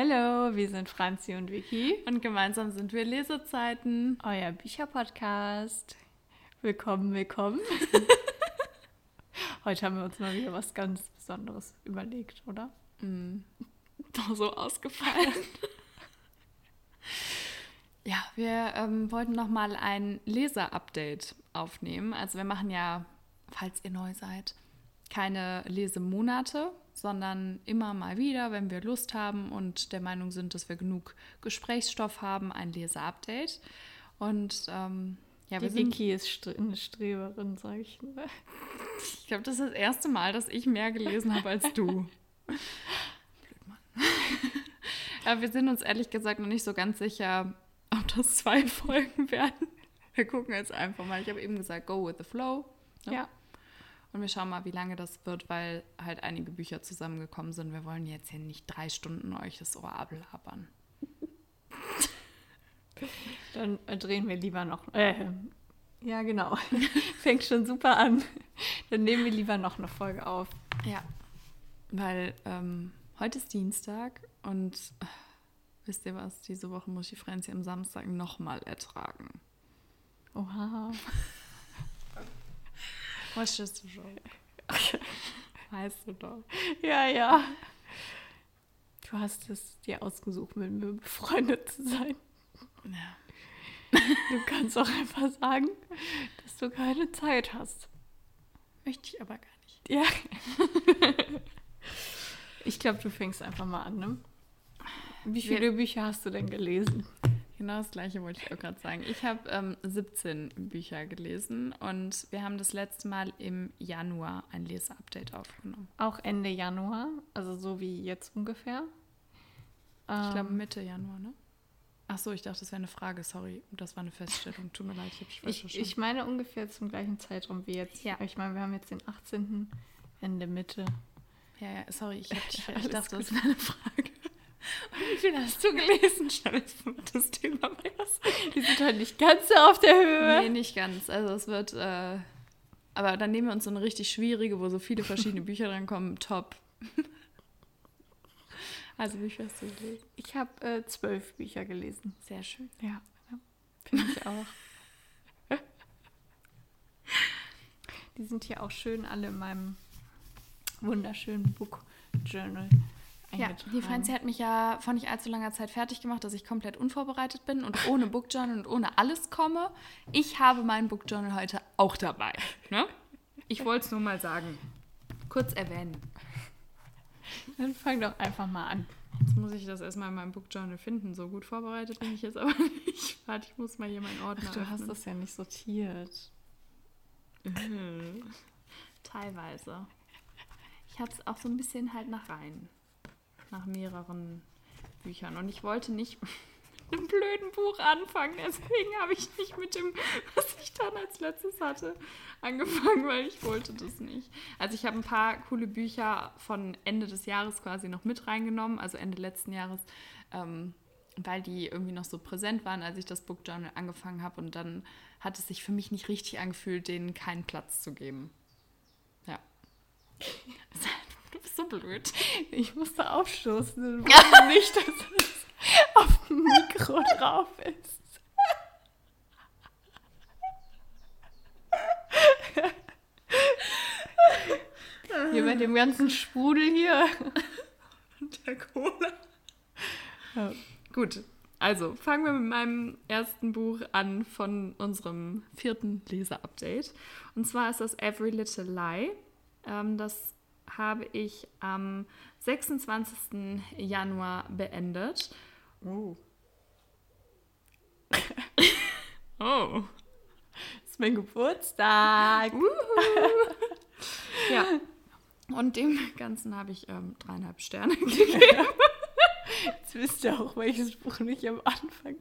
Hallo, wir sind Franzi und Vicky. Und gemeinsam sind wir Lesezeiten. Euer Bücherpodcast. Willkommen, willkommen. Heute haben wir uns mal wieder was ganz Besonderes überlegt, oder? Mm. So ausgefallen. ja, wir ähm, wollten noch mal ein Leser-Update aufnehmen. Also wir machen ja, falls ihr neu seid, keine Lesemonate, sondern immer mal wieder, wenn wir Lust haben und der Meinung sind, dass wir genug Gesprächsstoff haben, ein Leser-Update. Und ähm, ja, wir Die sind, Vicky ist eine Streberin, sag ich nur. ich glaube, das ist das erste Mal, dass ich mehr gelesen habe als du. Blöd, Mann. ja, wir sind uns ehrlich gesagt noch nicht so ganz sicher, ob das zwei Folgen werden. Wir gucken jetzt einfach mal. Ich habe eben gesagt, go with the flow. ne? Ja. Und wir schauen mal, wie lange das wird, weil halt einige Bücher zusammengekommen sind. Wir wollen jetzt hier nicht drei Stunden euch das Ohr ablabern. Dann äh, drehen wir lieber noch. Äh, ja, genau. Fängt schon super an. Dann nehmen wir lieber noch eine Folge auf. Ja. Weil ähm, heute ist Dienstag und äh, wisst ihr was? Diese Woche muss ich Franzi am Samstag nochmal ertragen. Oha. Ist du schon? Weißt du doch. Ja, ja. Du hast es dir ausgesucht, mit mir befreundet zu sein. Ja. Du kannst auch einfach sagen, dass du keine Zeit hast. Möchte ich aber gar nicht. Ja. Ich glaube, du fängst einfach mal an, ne? Wie viele Bücher hast du denn gelesen? Genau das gleiche wollte ich auch gerade sagen. Ich habe ähm, 17 Bücher gelesen und wir haben das letzte Mal im Januar ein Leseupdate aufgenommen. Auch Ende Januar, also so wie jetzt ungefähr. Ich glaube Ähm, Mitte Januar, ne? Ach so, ich dachte, das wäre eine Frage. Sorry, das war eine Feststellung. Tut mir leid, ich habe ich, ich meine ungefähr zum gleichen Zeitraum wie jetzt. Ja. Ich meine, wir haben jetzt den 18. Ende Mitte. Ja, ja, sorry, ich, hab Alles ich dachte, das gut. wäre eine Frage. Wie viel hast du gelesen? Schnell das Thema was. Die sind halt nicht ganz so auf der Höhe. Nee, nicht ganz. Also es wird, äh, aber dann nehmen wir uns so eine richtig schwierige, wo so viele verschiedene Bücher dran kommen. Top. Also wie viel hast du gelesen? Ich habe äh, zwölf Bücher gelesen. Sehr schön. Ja, ja. finde ich auch. Die sind hier auch schön alle in meinem wunderschönen Book Journal Ja, eingetragen. die Franzi hat mich ja vor nicht allzu langer Zeit fertig gemacht, dass ich komplett unvorbereitet bin und ohne Bookjournal und ohne alles komme. Ich habe mein Bookjournal heute auch dabei. Ne? Ich wollte es nur mal sagen. Kurz erwähnen. Dann fang doch einfach mal an. Jetzt muss ich das erstmal in meinem Bookjournal finden. So gut vorbereitet bin ich jetzt aber nicht. Warte, ich muss mal hier meinen Ordner Ach, du hast öffnen. das ja nicht sortiert. Teilweise. Ich habe es auch so ein bisschen halt nach Reihen. Nach mehreren Büchern. Und ich wollte nicht mit einem blöden Buch anfangen. Deswegen habe ich nicht mit dem, was ich dann als letztes hatte, angefangen, weil ich wollte das nicht. Also ich habe ein paar coole Bücher von Ende des Jahres quasi noch mit reingenommen, also Ende letzten Jahres, ähm, weil die irgendwie noch so präsent waren, als ich das Book Journal angefangen habe. Und dann hat es sich für mich nicht richtig angefühlt, denen keinen Platz zu geben. Ja. So blöd. Ich musste aufstoßen. Ich wusste nicht, dass es auf dem Mikro drauf ist. Hier bei dem ganzen Sprudel hier. Der Cola. Ja. Gut, also fangen wir mit meinem ersten Buch an von unserem vierten Leser-Update. Und zwar ist das Every Little Lie. Ähm, das habe ich am 26. Januar beendet. Oh. Oh. Das ist mein Geburtstag. Ja. Und dem Ganzen habe ich ähm, dreieinhalb Sterne gegeben. Jetzt wisst ihr auch, welches Buch nicht am Anfang.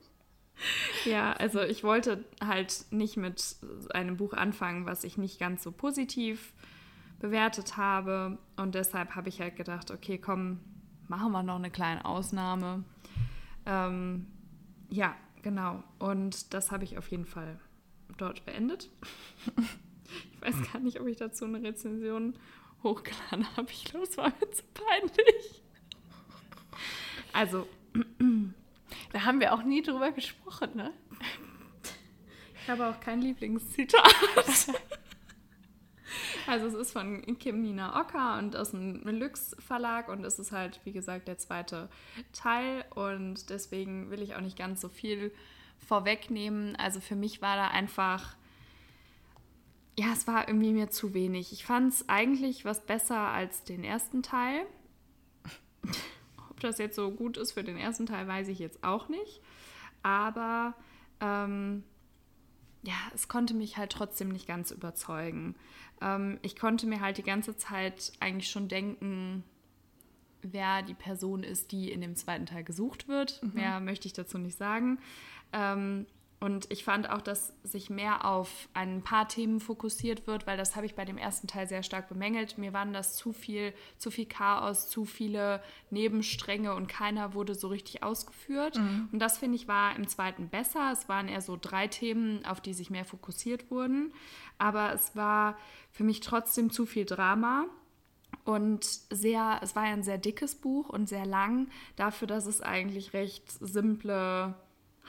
Ja, also ich wollte halt nicht mit einem Buch anfangen, was ich nicht ganz so positiv bewertet habe. Und deshalb habe ich halt gedacht, okay, komm, machen wir noch eine kleine Ausnahme. Ähm, ja, genau. Und das habe ich auf jeden Fall dort beendet. Ich weiß gar nicht, ob ich dazu eine Rezension hochgeladen habe. Ich glaube, es war mir zu peinlich. Also, Da haben wir auch nie drüber gesprochen, ne? ich habe auch kein Lieblingszitat. Also es ist von Kim Nina Ocker und aus dem Lux Verlag und es ist halt, wie gesagt, der zweite Teil und deswegen will ich auch nicht ganz so viel vorwegnehmen. Also für mich war da einfach, ja, es war irgendwie mir zu wenig. Ich fand es eigentlich was besser als den ersten Teil. Ob das jetzt so gut ist für den ersten Teil, weiß ich jetzt auch nicht. Aber ähm, ja, es konnte mich halt trotzdem nicht ganz überzeugen. Ähm, ich konnte mir halt die ganze Zeit eigentlich schon denken, wer die Person ist, die in dem zweiten Teil gesucht wird. Mhm. Mehr möchte ich dazu nicht sagen. Ähm, und ich fand auch, dass sich mehr auf ein paar Themen fokussiert wird, weil das habe ich bei dem ersten Teil sehr stark bemängelt. Mir waren das zu viel, zu viel Chaos, zu viele Nebenstränge und keiner wurde so richtig ausgeführt. Mhm. Und das finde ich war im zweiten besser. Es waren eher so drei Themen, auf die sich mehr fokussiert wurden. Aber es war für mich trotzdem zu viel Drama. Und sehr, es war ja ein sehr dickes Buch und sehr lang, dafür, dass es eigentlich recht simple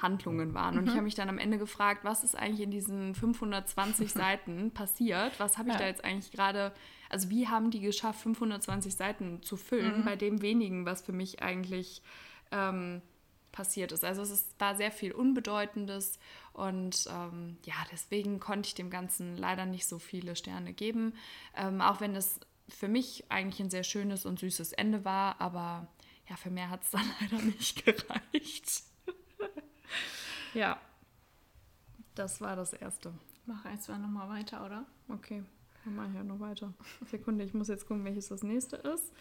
Handlungen waren. Und mhm. ich habe mich dann am Ende gefragt, was ist eigentlich in diesen 520 Seiten passiert? Was habe ich ja. da jetzt eigentlich gerade, also wie haben die geschafft, 520 Seiten zu füllen, mhm. bei dem wenigen, was für mich eigentlich ähm, passiert ist. Also es ist, war sehr viel Unbedeutendes und ähm, ja, deswegen konnte ich dem Ganzen leider nicht so viele Sterne geben, ähm, auch wenn es für mich eigentlich ein sehr schönes und süßes Ende war, aber ja, für mehr hat es dann leider nicht gereicht. Ja. Das war das erste. Mach jetzt mal nochmal weiter, oder? Okay, dann mache ich ja noch weiter. Sekunde, ich muss jetzt gucken, welches das nächste ist.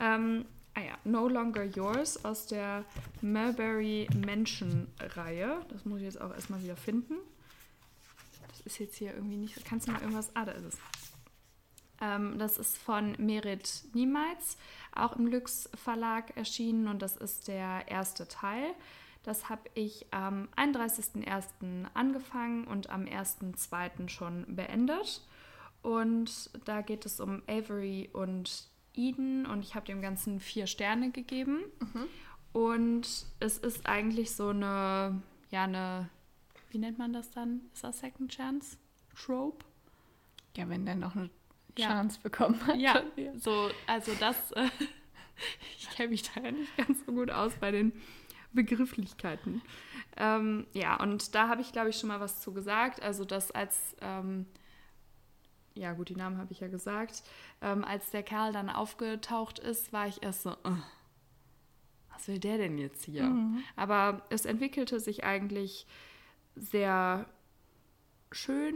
Ähm, ah ja, No Longer Yours aus der Mulberry Mansion Reihe. Das muss ich jetzt auch erstmal wieder finden. Das ist jetzt hier irgendwie nicht. Kannst du mal irgendwas. Ah, da ist es. Ähm, das ist von Merit Niemeitz, auch im Lux Verlag erschienen und das ist der erste Teil. Das habe ich am 31.01. angefangen und am 1.02. schon beendet. Und da geht es um Avery und Eden und ich habe dem Ganzen vier Sterne gegeben. Mhm. Und es ist eigentlich so eine, ja, eine, wie nennt man das dann? Ist das Second Chance? Trope? Ja, wenn der noch eine Chance ja. bekommen hat. Ja, so, also das, äh, ich kenne mich da ja nicht ganz so gut aus bei den Begrifflichkeiten. Ähm, ja, und da habe ich, glaube ich, schon mal was zu gesagt. Also, dass als, ähm, ja gut, die Namen habe ich ja gesagt, ähm, als der Kerl dann aufgetaucht ist, war ich erst so, uh, was will der denn jetzt hier? Mhm. Aber es entwickelte sich eigentlich sehr schön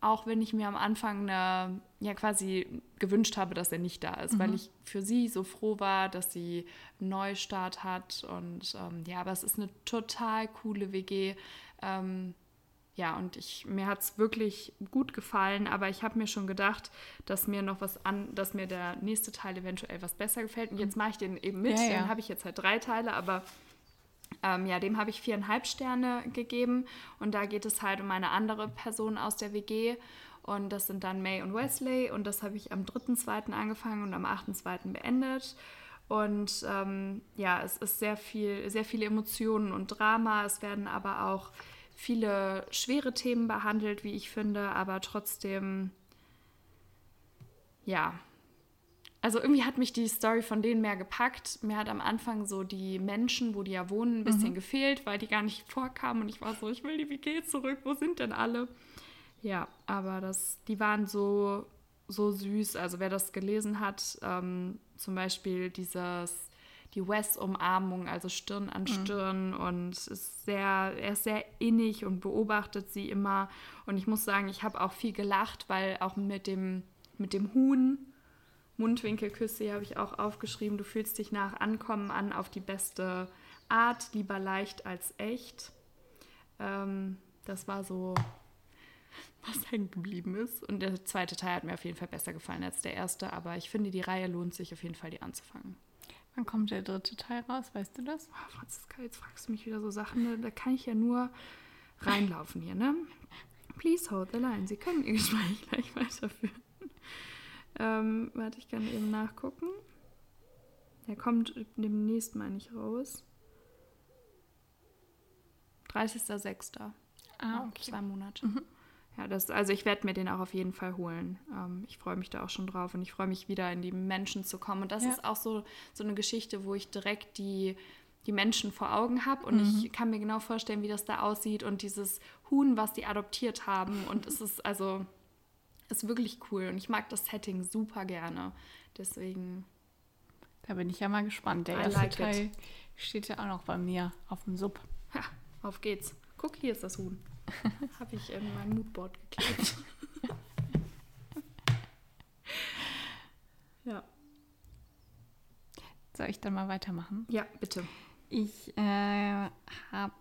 auch wenn ich mir am Anfang eine, ja quasi gewünscht habe, dass er nicht da ist, mhm. weil ich für sie so froh war, dass sie einen Neustart hat und ähm, ja, aber es ist eine total coole WG. Ähm, ja, und ich, mir hat es wirklich gut gefallen, aber ich habe mir schon gedacht, dass mir noch was an, dass mir der nächste Teil eventuell was besser gefällt. Und jetzt mache ich den eben mit. Ja, ja. Dann habe ich jetzt halt drei Teile, aber ähm, ja, dem habe ich viereinhalb Sterne gegeben und da geht es halt um eine andere Person aus der WG und das sind dann May und Wesley und das habe ich am 3.2. angefangen und am 8.2. beendet. Und ähm, ja, es ist sehr viel, sehr viele Emotionen und Drama. Es werden aber auch viele schwere Themen behandelt, wie ich finde, aber trotzdem, ja, also irgendwie hat mich die Story von denen mehr gepackt. Mir hat am Anfang so die Menschen, wo die ja wohnen, ein bisschen mhm. gefehlt, weil die gar nicht vorkamen. Und ich war so, ich will die WG zurück, wo sind denn alle? Ja, aber das, die waren so, so süß. Also wer das gelesen hat, ähm, zum Beispiel dieses, die Wes-Umarmung, also Stirn an mhm. Stirn mhm. und ist sehr, er ist sehr innig und beobachtet sie immer. Und ich muss sagen, ich habe auch viel gelacht, weil auch mit dem, mit dem Huhn Mundwinkelküsse habe ich auch aufgeschrieben. Du fühlst dich nach Ankommen an auf die beste Art, lieber leicht als echt. Ähm, das war so, was hängen geblieben ist. Und der zweite Teil hat mir auf jeden Fall besser gefallen als der erste, aber ich finde, die Reihe lohnt sich auf jeden Fall, die anzufangen. Wann kommt der dritte Teil raus? Weißt du das? Oh, Franziska, jetzt fragst du mich wieder so Sachen. Ne? Da kann ich ja nur reinlaufen hier, ne? Please hold the line. Sie können Ihr Gespräch gleich weiterführen. Ähm, warte, ich kann eben nachgucken. Der kommt demnächst, meine ich, raus. 30.06. Ah, Zwei Monate. Ja, das, also ich werde mir den auch auf jeden Fall holen. Ähm, ich freue mich da auch schon drauf und ich freue mich wieder in die Menschen zu kommen. Und das Ja. ist auch so, so eine Geschichte, wo ich direkt die, die Menschen vor Augen habe und Mhm. ich kann mir genau vorstellen, wie das da aussieht und dieses Huhn, was die adoptiert haben. Und es ist also, ist wirklich cool und ich mag das Setting super gerne. Deswegen, Da bin ich ja mal gespannt. Der I erste like it. Teil steht ja auch noch bei mir auf dem Sub. ha, auf geht's. Guck, hier ist das Huhn. Habe ich in mein Moodboard geklebt. ja. Soll ich dann mal weitermachen? Ja, bitte. Ich äh, habe.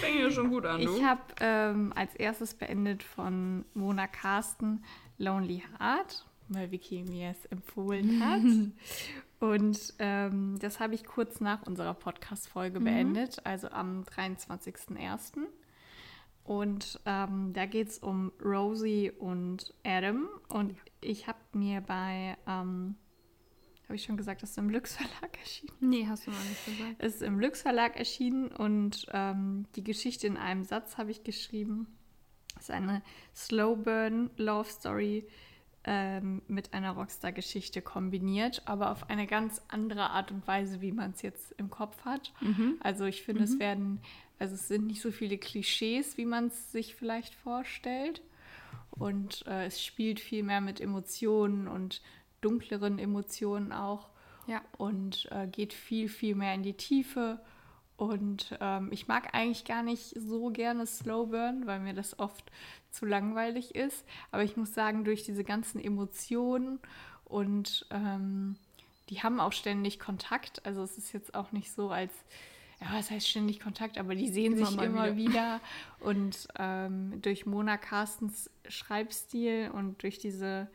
Fängt ja schon gut an, Ich habe ähm, als erstes beendet von Mona Carsten Lonely Heart, weil Vicky mir es empfohlen hat. Und ähm, das habe ich kurz nach unserer Podcast-Folge beendet, also am 23.01. Und ähm, da geht es um Rosie und Adam. Und ich habe mir bei, ähm, habe ich schon gesagt, das ist im Lux Verlag erschienen. Nee, hast du noch nicht gesagt. Es ist im Lux Verlag erschienen und ähm, die Geschichte in einem Satz habe ich geschrieben. Es ist eine Slow Burn Love Story ähm, mit einer Rockstar-Geschichte kombiniert, aber auf eine ganz andere Art und Weise, wie man es jetzt im Kopf hat. Also ich finde, es werden, also es sind nicht so viele Klischees, wie man es sich vielleicht vorstellt. Und äh, es spielt viel mehr mit Emotionen und dunkleren Emotionen auch Ja. und äh, geht viel, viel mehr in die Tiefe. Und ähm, ich mag eigentlich gar nicht so gerne Slow Burn, weil mir das oft zu langweilig ist. Aber ich muss sagen, durch diese ganzen Emotionen und ähm, die haben auch ständig Kontakt. Also es ist jetzt auch nicht so, als, ja, was heißt ständig Kontakt, aber die sehen Immer sich immer wieder. Und ähm, durch Mona Carstens Schreibstil und durch diese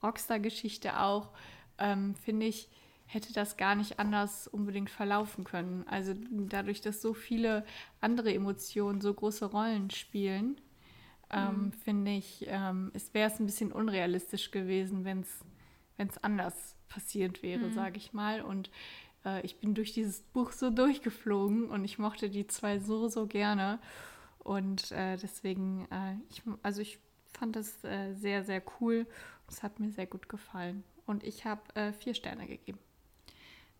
Rockstar-Geschichte auch, ähm, finde ich, hätte das gar nicht anders unbedingt verlaufen können. Also dadurch, dass so viele andere Emotionen so große Rollen spielen, ähm, finde ich, ähm, es wäre es ein bisschen unrealistisch gewesen, wenn es anders passiert wäre, sage ich mal. Und äh, ich bin durch dieses Buch so durchgeflogen und ich mochte die zwei so, so gerne. Und äh, deswegen, äh, ich, also ich fand das äh, sehr, sehr cool. Es hat mir sehr gut gefallen. Und ich habe äh, vier Sterne gegeben.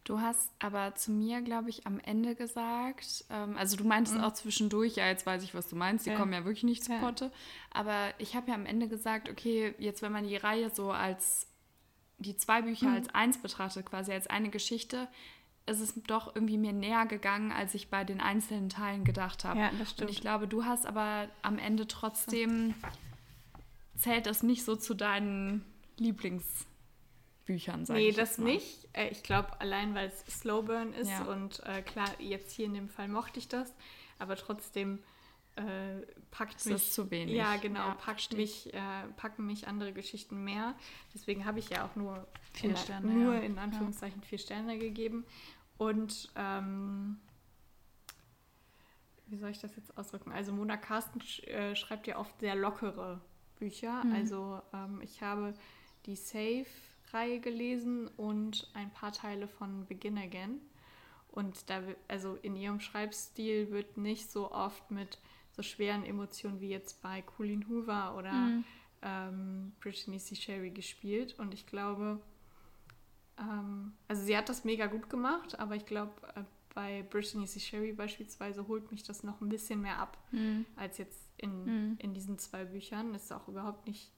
Du hast aber zu mir, glaube ich, am Ende gesagt, ähm, also du meintest auch zwischendurch, ja, jetzt weiß ich, was du meinst, die Ja. kommen ja wirklich nicht zu Ja. Potte. Aber ich habe ja am Ende gesagt, okay, jetzt wenn man die Reihe so als, die zwei Bücher als eins betrachtet, quasi als eine Geschichte, ist es doch irgendwie mir näher gegangen, als ich bei den einzelnen Teilen gedacht habe. Ja, das Und stimmt. ich glaube, du hast aber am Ende trotzdem, zählt das nicht so zu deinen Lieblingsbüchern, sag Nee, ich das jetzt mal. nicht. Äh, ich glaube, allein weil es Slowburn ist Ja. und äh, klar, jetzt hier in dem Fall mochte ich das, aber trotzdem äh, packt Es mich ist zu wenig. Ja, genau, Ja, packt mich, äh, packen mich andere Geschichten mehr. Deswegen habe ich ja auch nur Vier in, Sterne, nur ja. in Anführungszeichen vier Sterne gegeben. Und ähm, wie soll ich das jetzt ausdrücken? Also Mona Carsten sch äh, schreibt ja oft sehr lockere Bücher. Mhm. Also ähm, ich habe die Safe-Reihe gelesen und ein paar Teile von Begin Again. Und da, also in ihrem Schreibstil wird nicht so oft mit so schweren Emotionen wie jetzt bei Colleen Hoover oder Mhm. ähm, Brittany C. Sherry gespielt. Und ich glaube, ähm, also sie hat das mega gut gemacht, aber ich glaube, äh, bei Brittany C. Sherry beispielsweise holt mich das noch ein bisschen mehr ab Mhm. als jetzt in, Mhm. in diesen zwei Büchern. Das ist auch überhaupt nicht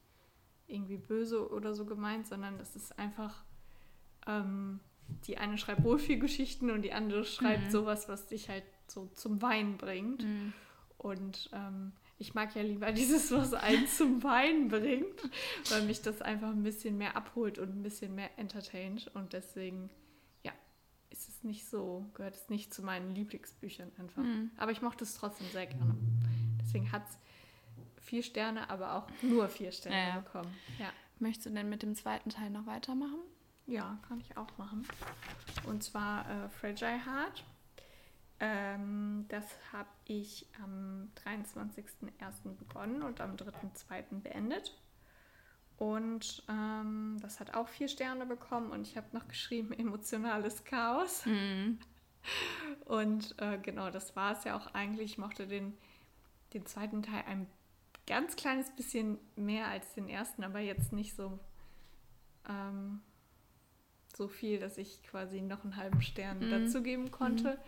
irgendwie böse oder so gemeint, sondern das ist einfach, ähm, die eine schreibt Wohlfühlgeschichten und die andere schreibt Mhm. sowas, was dich halt so zum Weinen bringt. Mhm. Und ähm, ich mag ja lieber dieses, was einen zum Weinen bringt, weil mich das einfach ein bisschen mehr abholt und ein bisschen mehr entertaint. Und deswegen, ja, ist es nicht so, gehört es nicht zu meinen Lieblingsbüchern einfach. Mhm. Aber ich mochte es trotzdem sehr gerne. Deswegen hat es vier Sterne, aber auch nur vier Sterne Ja, ja. bekommen. Ja. Möchtest du denn mit dem zweiten Teil noch weitermachen? Ja, kann ich auch machen. Und zwar äh, Fragile Heart. Ähm, das habe ich am 23.01. begonnen und am 3.02. beendet. Und ähm, das hat auch vier Sterne bekommen und ich habe noch geschrieben, emotionales Chaos. Mhm. Und äh, genau, das war es ja auch eigentlich. Ich mochte den, den zweiten Teil ein ganz kleines bisschen mehr als den ersten, aber jetzt nicht so, ähm, so viel, dass ich quasi noch einen halben Stern Mhm. dazugeben konnte.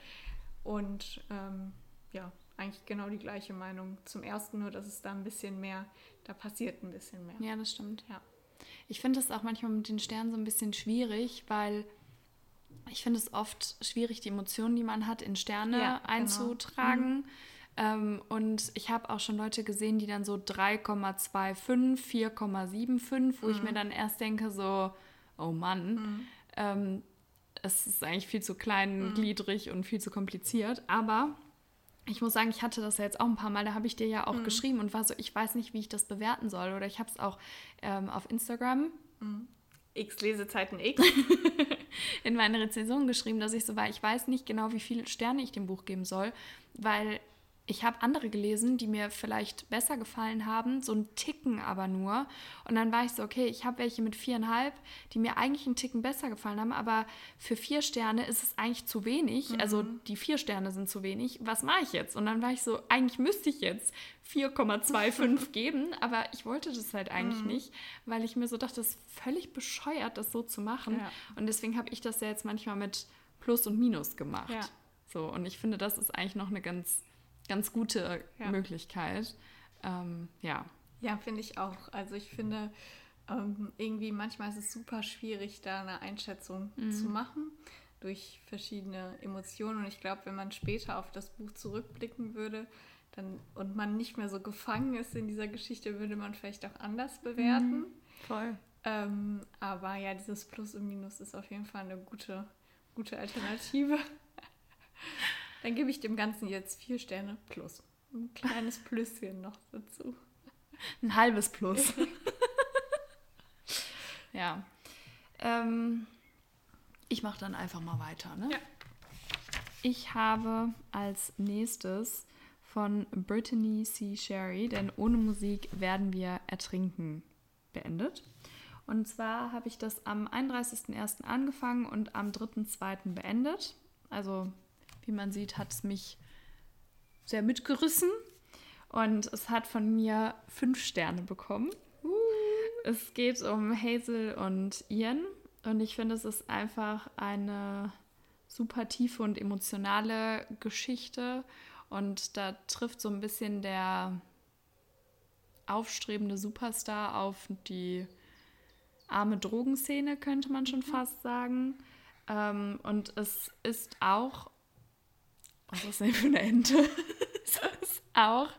Und ähm, ja, eigentlich genau die gleiche Meinung zum ersten, nur dass es da ein bisschen mehr, da passiert ein bisschen mehr. Ja, das stimmt. Ja. Ich finde es auch manchmal mit den Sternen so ein bisschen schwierig, weil ich finde es oft schwierig, die Emotionen, die man hat, in Sterne Ja, genau. einzutragen. Ähm, und ich habe auch schon Leute gesehen, die dann so 3,25, 4,75, wo ich mir dann erst denke, so, oh Mann, ähm, es ist eigentlich viel zu kleingliedrig und viel zu kompliziert. Aber ich muss sagen, ich hatte das ja jetzt auch ein paar Mal, da habe ich dir ja auch geschrieben und war so, ich weiß nicht, wie ich das bewerten soll. Oder ich habe es auch ähm, auf Instagram X Lesezeiten X. in meine Rezension geschrieben, dass ich so war, ich weiß nicht genau, wie viele Sterne ich dem Buch geben soll, weil ich habe andere gelesen, die mir vielleicht besser gefallen haben, so ein Ticken aber nur. Und dann war ich so, okay, ich habe welche mit viereinhalb, die mir eigentlich einen Ticken besser gefallen haben, aber für vier Sterne ist es eigentlich zu wenig. Also die vier Sterne sind zu wenig. Was mache ich jetzt? Und dann war ich so, eigentlich müsste ich jetzt 4,25 geben, aber ich wollte das halt eigentlich nicht, weil ich mir so dachte, das ist völlig bescheuert, das so zu machen. Ja. Und deswegen habe ich das ja jetzt manchmal mit Plus und Minus gemacht. Ja. So, und ich finde, das ist eigentlich noch eine ganz, ganz gute Ja. Möglichkeit. Ähm, ja. Ja, finde ich auch. Also ich finde, ähm, irgendwie manchmal ist es super schwierig, da eine Einschätzung zu machen durch verschiedene Emotionen. Und ich glaube, wenn man später auf das Buch zurückblicken würde dann, und man nicht mehr so gefangen ist in dieser Geschichte, würde man vielleicht auch anders bewerten. Voll. Ähm, aber ja, dieses Plus und Minus ist auf jeden Fall eine gute, gute Alternative. Dann gebe ich dem Ganzen jetzt vier Sterne plus. Ein kleines Plüsschen noch dazu. Ein halbes Plus. ja. Ähm, ich mache dann einfach mal weiter. Ne? Ja. Ich habe als nächstes von Brittany C. Sherry, denn ohne Musik werden wir ertrinken, beendet. Und zwar habe ich das am 31.01. angefangen und am 3.02. beendet. Also, wie man sieht, hat es mich sehr mitgerissen. Und es hat von mir fünf Sterne bekommen. Es geht um Hazel und Ian. Und ich finde, es ist einfach eine super tiefe und emotionale Geschichte. Und da trifft so ein bisschen der aufstrebende Superstar auf die arme Drogenszene, könnte man schon fast sagen. Ähm, und es ist auch. Was ist denn für eine Ente? es ist auch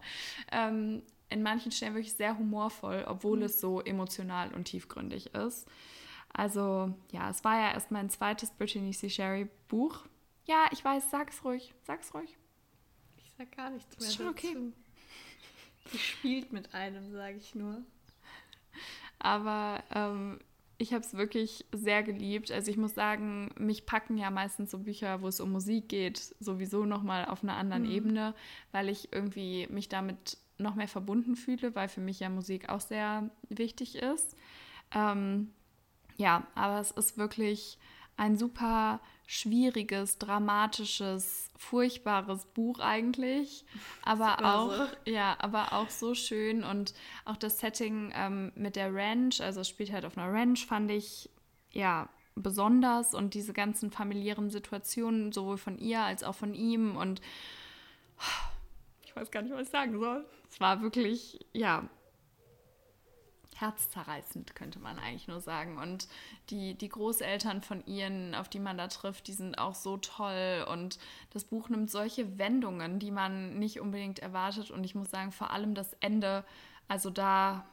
ähm, in manchen Stellen wirklich sehr humorvoll, obwohl es so emotional und tiefgründig ist. Also, ja, es war ja erst mein zweites Brittany C. Sherry Buch. Ja, ich weiß, sag's ruhig, sag's ruhig. Ich sag gar nichts mehr Ist schon okay. dazu. Die spielt mit einem, sage ich nur. Aber ähm, ich habe es wirklich sehr geliebt. Also ich muss sagen, mich packen ja meistens so Bücher, wo es um Musik geht, sowieso nochmal auf einer anderen Ebene, weil ich irgendwie mich damit noch mehr verbunden fühle, weil für mich ja Musik auch sehr wichtig ist. Ähm, ja, aber es ist wirklich ein super schwieriges, dramatisches, furchtbares Buch eigentlich, aber auch so. ja, aber auch so schön und auch das Setting ähm, mit der Ranch, also es spielt halt auf einer Ranch, fand ich ja besonders und diese ganzen familiären Situationen sowohl von ihr als auch von ihm und ich weiß gar nicht, was ich sagen soll. Es war wirklich ja herzzerreißend, könnte man eigentlich nur sagen. Und die, die Großeltern von Ian, auf die man da trifft, die sind auch so toll. Und das Buch nimmt solche Wendungen, die man nicht unbedingt erwartet. Und ich muss sagen, vor allem das Ende, also da,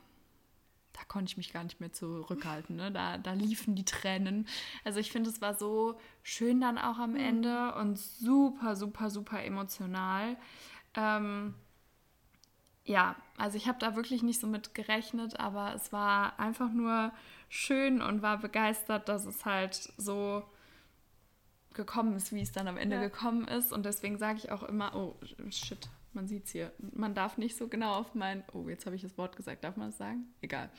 da konnte ich mich gar nicht mehr zurückhalten. Ne? Da, da liefen die Tränen. Also ich finde, es war so schön dann auch am Ende und super, super, super emotional. Ähm, ja, also ich habe da wirklich nicht so mit gerechnet, aber es war einfach nur schön und war begeistert, dass es halt so gekommen ist, wie es dann am Ende Ja. gekommen ist. Und deswegen sage ich auch immer, oh shit, man sieht es hier. Man darf nicht so genau auf mein, oh, jetzt habe ich das Wort gesagt, darf man das sagen? Egal.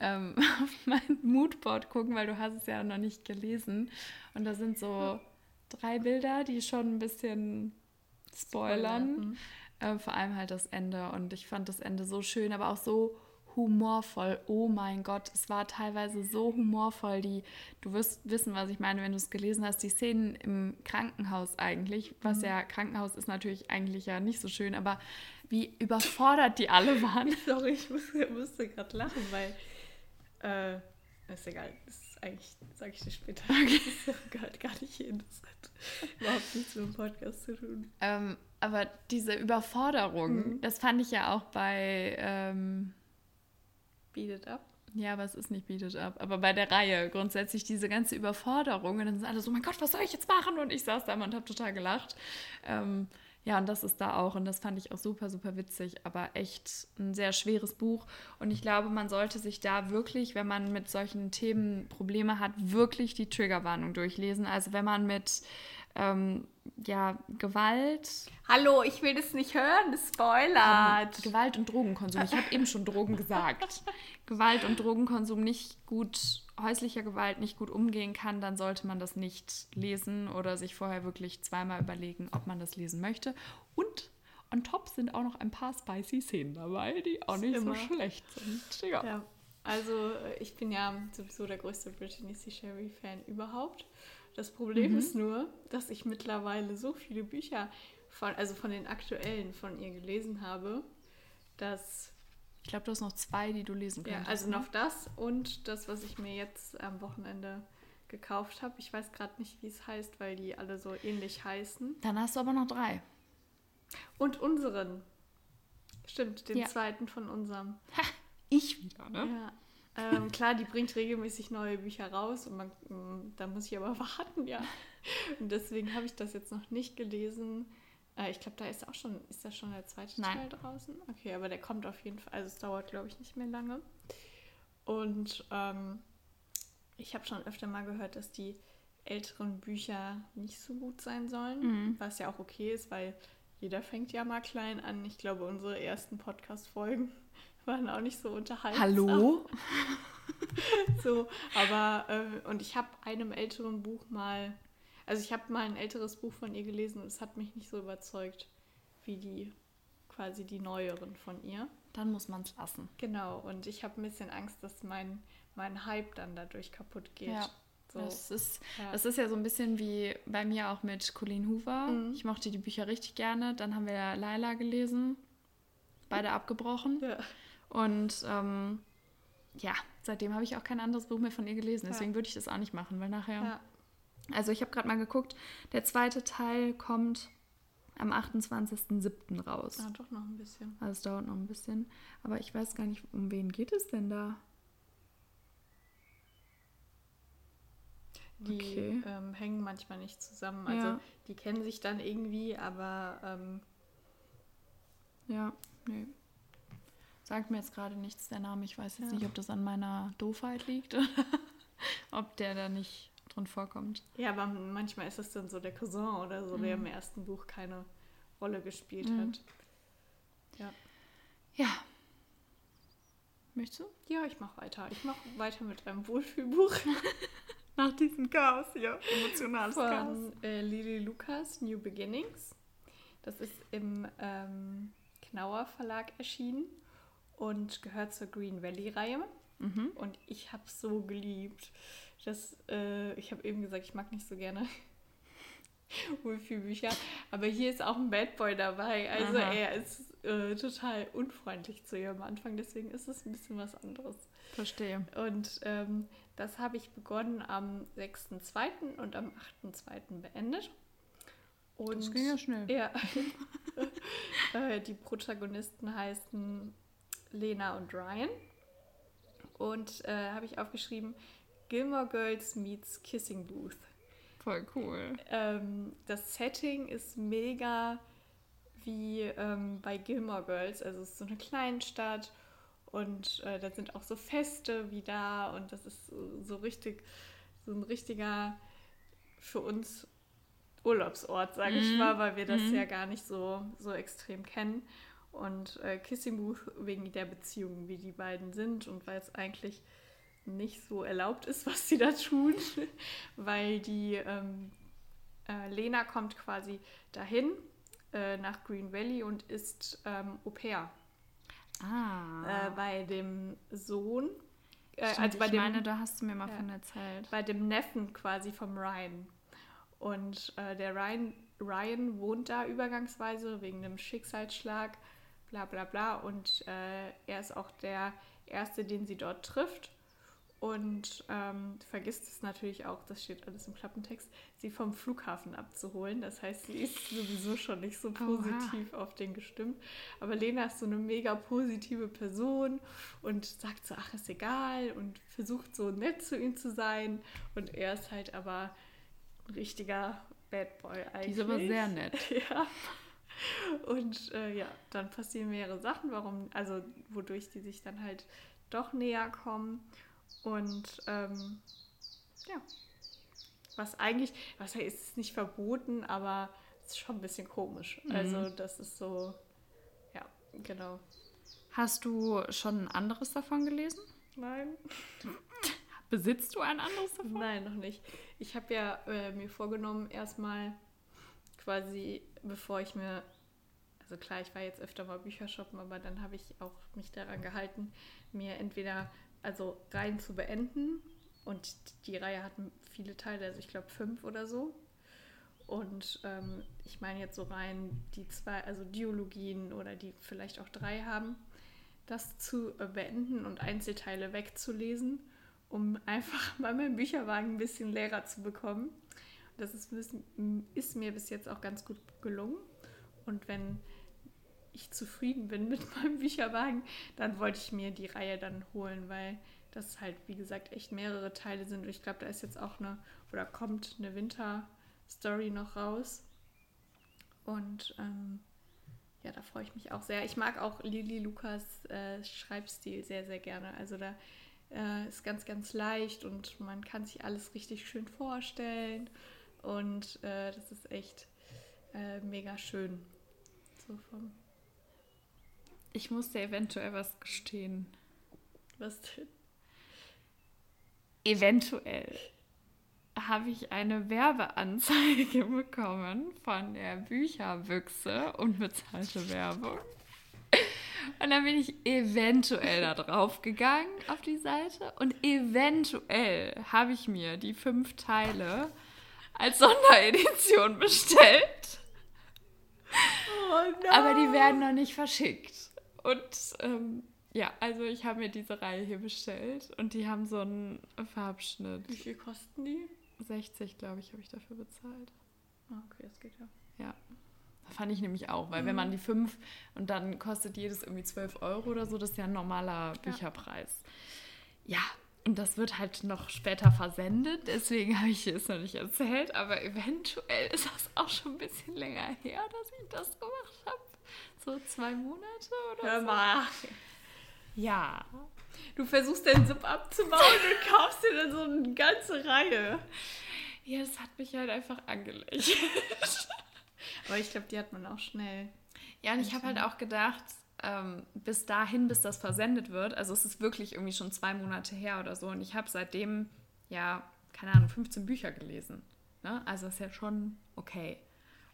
Ähm, auf mein Moodboard gucken, weil du hast es ja noch nicht gelesen. Und da sind so drei Bilder, die schon ein bisschen spoilern. spoilern. Äh, vor allem halt das Ende. Und ich fand das Ende so schön, aber auch so humorvoll. Oh mein Gott, es war teilweise so humorvoll. Die, du wirst wissen, was ich meine, wenn du es gelesen hast. Die Szenen im Krankenhaus eigentlich, was mhm. ja Krankenhaus ist natürlich eigentlich ja nicht so schön, aber wie überfordert die alle waren. Sorry, ich musste, musste gerade lachen, weil äh, ist egal. Das ist eigentlich, sage ich dir später. Okay. Das gehört gar nicht hin. Das hat überhaupt nichts mit dem Podcast zu tun. Ähm, aber diese Überforderung, mhm. das fand ich ja auch bei ähm, Beat It Up. Ja, aber es ist nicht Beat It Up. Aber bei der Reihe grundsätzlich diese ganze Überforderung. Und dann sind alle so, mein Gott, was soll ich jetzt machen? Und ich saß da und habe total gelacht. Ähm, ja, und das ist da auch. Und das fand ich auch super, super witzig. Aber echt ein sehr schweres Buch. Und ich glaube, man sollte sich da wirklich, wenn man mit solchen Themen Probleme hat, wirklich die Triggerwarnung durchlesen. Also wenn man mit ähm, ja, Gewalt. Hallo, ich will das nicht hören, das spoilert. Ähm, Gewalt und Drogenkonsum. Ich habe eben schon Drogen gesagt. Gewalt und Drogenkonsum nicht gut, häuslicher Gewalt nicht gut umgehen kann, dann sollte man das nicht lesen oder sich vorher wirklich zweimal überlegen, ob man das lesen möchte. Und on top sind auch noch ein paar spicy Szenen dabei, die auch nicht Immer. so schlecht sind. Ja. ja. Also äh, ich bin ja sowieso der größte Brittany C. Sherry-Fan überhaupt. Das Problem mhm. ist nur, dass ich mittlerweile so viele Bücher von, also von den aktuellen von ihr gelesen habe, dass. Ich glaube, du hast noch zwei, die du lesen kannst. Ja, also ne? noch das und das, was ich mir jetzt am Wochenende gekauft habe. Ich weiß gerade nicht, wie es heißt, weil die alle so ähnlich heißen. Dann hast du aber noch drei. Und unseren. Stimmt, den ja. zweiten von unserem. Ha, ich wieder, ne? Ja. Ähm, klar, die bringt regelmäßig neue Bücher raus und man, mm, da muss ich aber warten, ja. Und deswegen habe ich das jetzt noch nicht gelesen. Äh, ich glaube, da ist auch schon, ist da schon der zweite Nein. Teil draußen? Okay, aber der kommt auf jeden Fall. Also es dauert, glaube ich, nicht mehr lange. Und ähm, ich habe schon öfter mal gehört, dass die älteren Bücher nicht so gut sein sollen, mhm. was ja auch okay ist, weil jeder fängt ja mal klein an. Ich glaube, unsere ersten Podcast-Folgen waren auch nicht so unterhaltsam. Hallo? so, aber, äh, und ich habe einem älteren Buch mal, also ich habe mal ein älteres Buch von ihr gelesen und es hat mich nicht so überzeugt wie die, quasi die neueren von ihr. Dann muss man es lassen. Genau, und ich habe ein bisschen Angst, dass mein, mein Hype dann dadurch kaputt geht. Ja. So. Das, ist, ja. das ist ja so ein bisschen wie bei mir auch mit Colleen Hoover. Mhm. Ich mochte die Bücher richtig gerne. Dann haben wir Laila gelesen. Beide abgebrochen. Ja. Und ähm, ja, seitdem habe ich auch kein anderes Buch mehr von ihr gelesen. Deswegen ja. würde ich das auch nicht machen, weil nachher. Ja. Also ich habe gerade mal geguckt, der zweite Teil kommt am 28.07. raus. Ja, doch noch ein bisschen. Also es dauert noch ein bisschen. Aber ich weiß gar nicht, um wen geht es denn da? Die okay. ähm, hängen manchmal nicht zusammen. Also ja. die kennen sich dann irgendwie, aber ähm, ja, nee. Sagt mir jetzt gerade nichts der Name. Ich weiß jetzt ja. nicht, ob das an meiner Doofheit liegt oder ob der da nicht drin vorkommt. Ja, aber manchmal ist es dann so der Cousin oder so, mhm. der im ersten Buch keine Rolle gespielt mhm. hat. Ja. Ja. Möchtest du? Ja, ich mache weiter. Ich mache weiter mit einem Wohlfühlbuch. Nach diesem Chaos hier. Emotionales Von, Chaos. Äh, Lili Lukas, New Beginnings. Das ist im ähm, Knauer Verlag erschienen und gehört zur Green Valley-Reihe. Mhm. Und ich habe es so geliebt. dass äh, ich habe eben gesagt, ich mag nicht so gerne Wohlfühlbücher. Aber hier ist auch ein Bad Boy dabei. Also Aha. er ist äh, total unfreundlich zu ihr am Anfang. Deswegen ist es ein bisschen was anderes. Verstehe. Und ähm, das habe ich begonnen am 6.2. und am 8.2. beendet. Und das ging ja schnell. Ja. äh, die Protagonisten heißen Lena und Ryan. Und äh, habe ich aufgeschrieben, Gilmore Girls meets Kissing Booth. Voll cool. Ähm, das Setting ist mega wie ähm, bei Gilmore Girls. Also es ist so eine Kleinstadt und äh, da sind auch so Feste wie da und das ist so, so richtig, so ein richtiger für uns Urlaubsort, sage ich mal, weil wir das ja gar nicht so, so extrem kennen. Und äh, Kissing Booth wegen der Beziehung, wie die beiden sind und weil es eigentlich nicht so erlaubt ist, was sie da tun, weil die ähm, äh, Lena kommt quasi dahin äh, nach Green Valley und ist ähm, Au pair Ah. äh, bei dem Sohn. Äh, Stimmt, also bei ich dem, meine, da hast du mir mal von erzählt. bei dem Neffen quasi vom Ryan. Und äh, der Ryan, Ryan wohnt da übergangsweise wegen einem Schicksalsschlag, bla bla bla. Und äh, er ist auch der Erste, den sie dort trifft. Und ähm, vergisst es natürlich auch, das steht alles im Klappentext, sie vom Flughafen abzuholen. Das heißt, sie ist sowieso schon nicht so positiv auf den gestimmt. Aber Lena ist so eine mega positive Person und sagt so, ach, ist egal und versucht so nett zu ihm zu sein. Und er ist halt aber ein richtiger Bad Boy eigentlich. Die ist aber sehr nett. Ja. Und äh, ja, dann passieren mehrere Sachen, warum, also wodurch die sich dann halt doch näher kommen. Und ähm, ja, was eigentlich, was ist nicht verboten, aber es ist schon ein bisschen komisch. Also das ist so, ja, genau. Hast du schon ein anderes davon gelesen? Nein. Besitzt du ein anderes davon? Nein, noch nicht. Ich habe ja äh, mir vorgenommen, erstmal quasi, bevor ich mir, also klar, ich war jetzt öfter mal Bücher shoppen, aber dann habe ich auch mich daran gehalten, mir entweder also Reihen zu beenden und die Reihe hat viele Teile, also ich glaube fünf oder so. Und ähm, ich meine jetzt so Reihen, die zwei, also Diologien oder die vielleicht auch drei haben, das zu äh, beenden und Einzelteile wegzulesen, um einfach mal meinen Bücherwagen ein bisschen leerer zu bekommen. Das ist, ist mir bis jetzt auch ganz gut gelungen. Und wenn ich zufrieden bin mit meinem Bücherwagen, dann wollte ich mir die Reihe dann holen, weil das halt, wie gesagt, echt mehrere Teile sind. Und ich glaube, da ist jetzt auch eine, oder kommt eine Winter-Story noch raus. Und ähm, ja, da freue ich mich auch sehr. Ich mag auch Lili Lukas äh, Schreibstil sehr, sehr gerne. Also da äh, ist ganz, ganz leicht und man kann sich alles richtig schön vorstellen. Und äh, das ist echt äh, mega schön. So vom, Ich muss dir eventuell was gestehen. was denn? Eventuell habe ich eine Werbeanzeige bekommen von der Bücherbüchse und bezahlte Werbung. Und dann bin ich eventuell da drauf gegangen auf die Seite und eventuell habe ich mir die fünf Teile als Sonderedition bestellt. Oh! Aber die werden noch nicht verschickt. Und ähm, ja, also ich habe mir diese Reihe hier bestellt und die haben so einen Farbschnitt. Wie viel kosten die? 60, glaube ich, habe ich dafür bezahlt. Ah, okay, das geht ja. Ja. Fand ich nämlich auch, weil wenn man die fünf und dann kostet jedes irgendwie 12 Euro oder so, das ist ja ein normaler Bücherpreis. Ja, und das wird halt noch später versendet, deswegen habe ich es noch nicht erzählt, aber eventuell ist das auch schon ein bisschen länger her, dass ich das gemacht habe. So zwei Monate oder Hör so. mal. Ja. Du versuchst den Sub abzubauen und kaufst dir dann so eine ganze Reihe. Ja, das hat mich halt einfach angelegt. Aber ich glaube, die hat man auch schnell. Ja, und ich habe halt auch gedacht, ähm, bis dahin, bis das versendet wird, also es ist wirklich irgendwie schon zwei Monate her oder so und ich habe seitdem, ja, keine Ahnung, 15 Bücher gelesen. Ne? Also ist ja schon okay.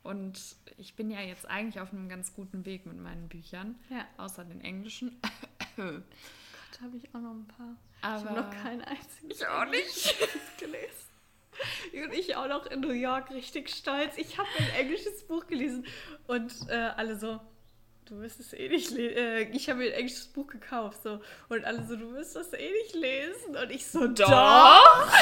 Und ich bin ja jetzt eigentlich auf einem ganz guten Weg mit meinen Büchern, Ja. außer den englischen. Gott, habe ich auch noch ein paar. ich Aber habe noch keinen einzigen. Ich auch nicht. gelesen. Und ich auch noch in New York richtig stolz. Ich habe ein englisches Buch gelesen und äh, alle so, du wirst es eh nicht lesen. Äh, ich habe mir ein englisches Buch gekauft so und alle so, du wirst das eh nicht lesen und ich so, doch.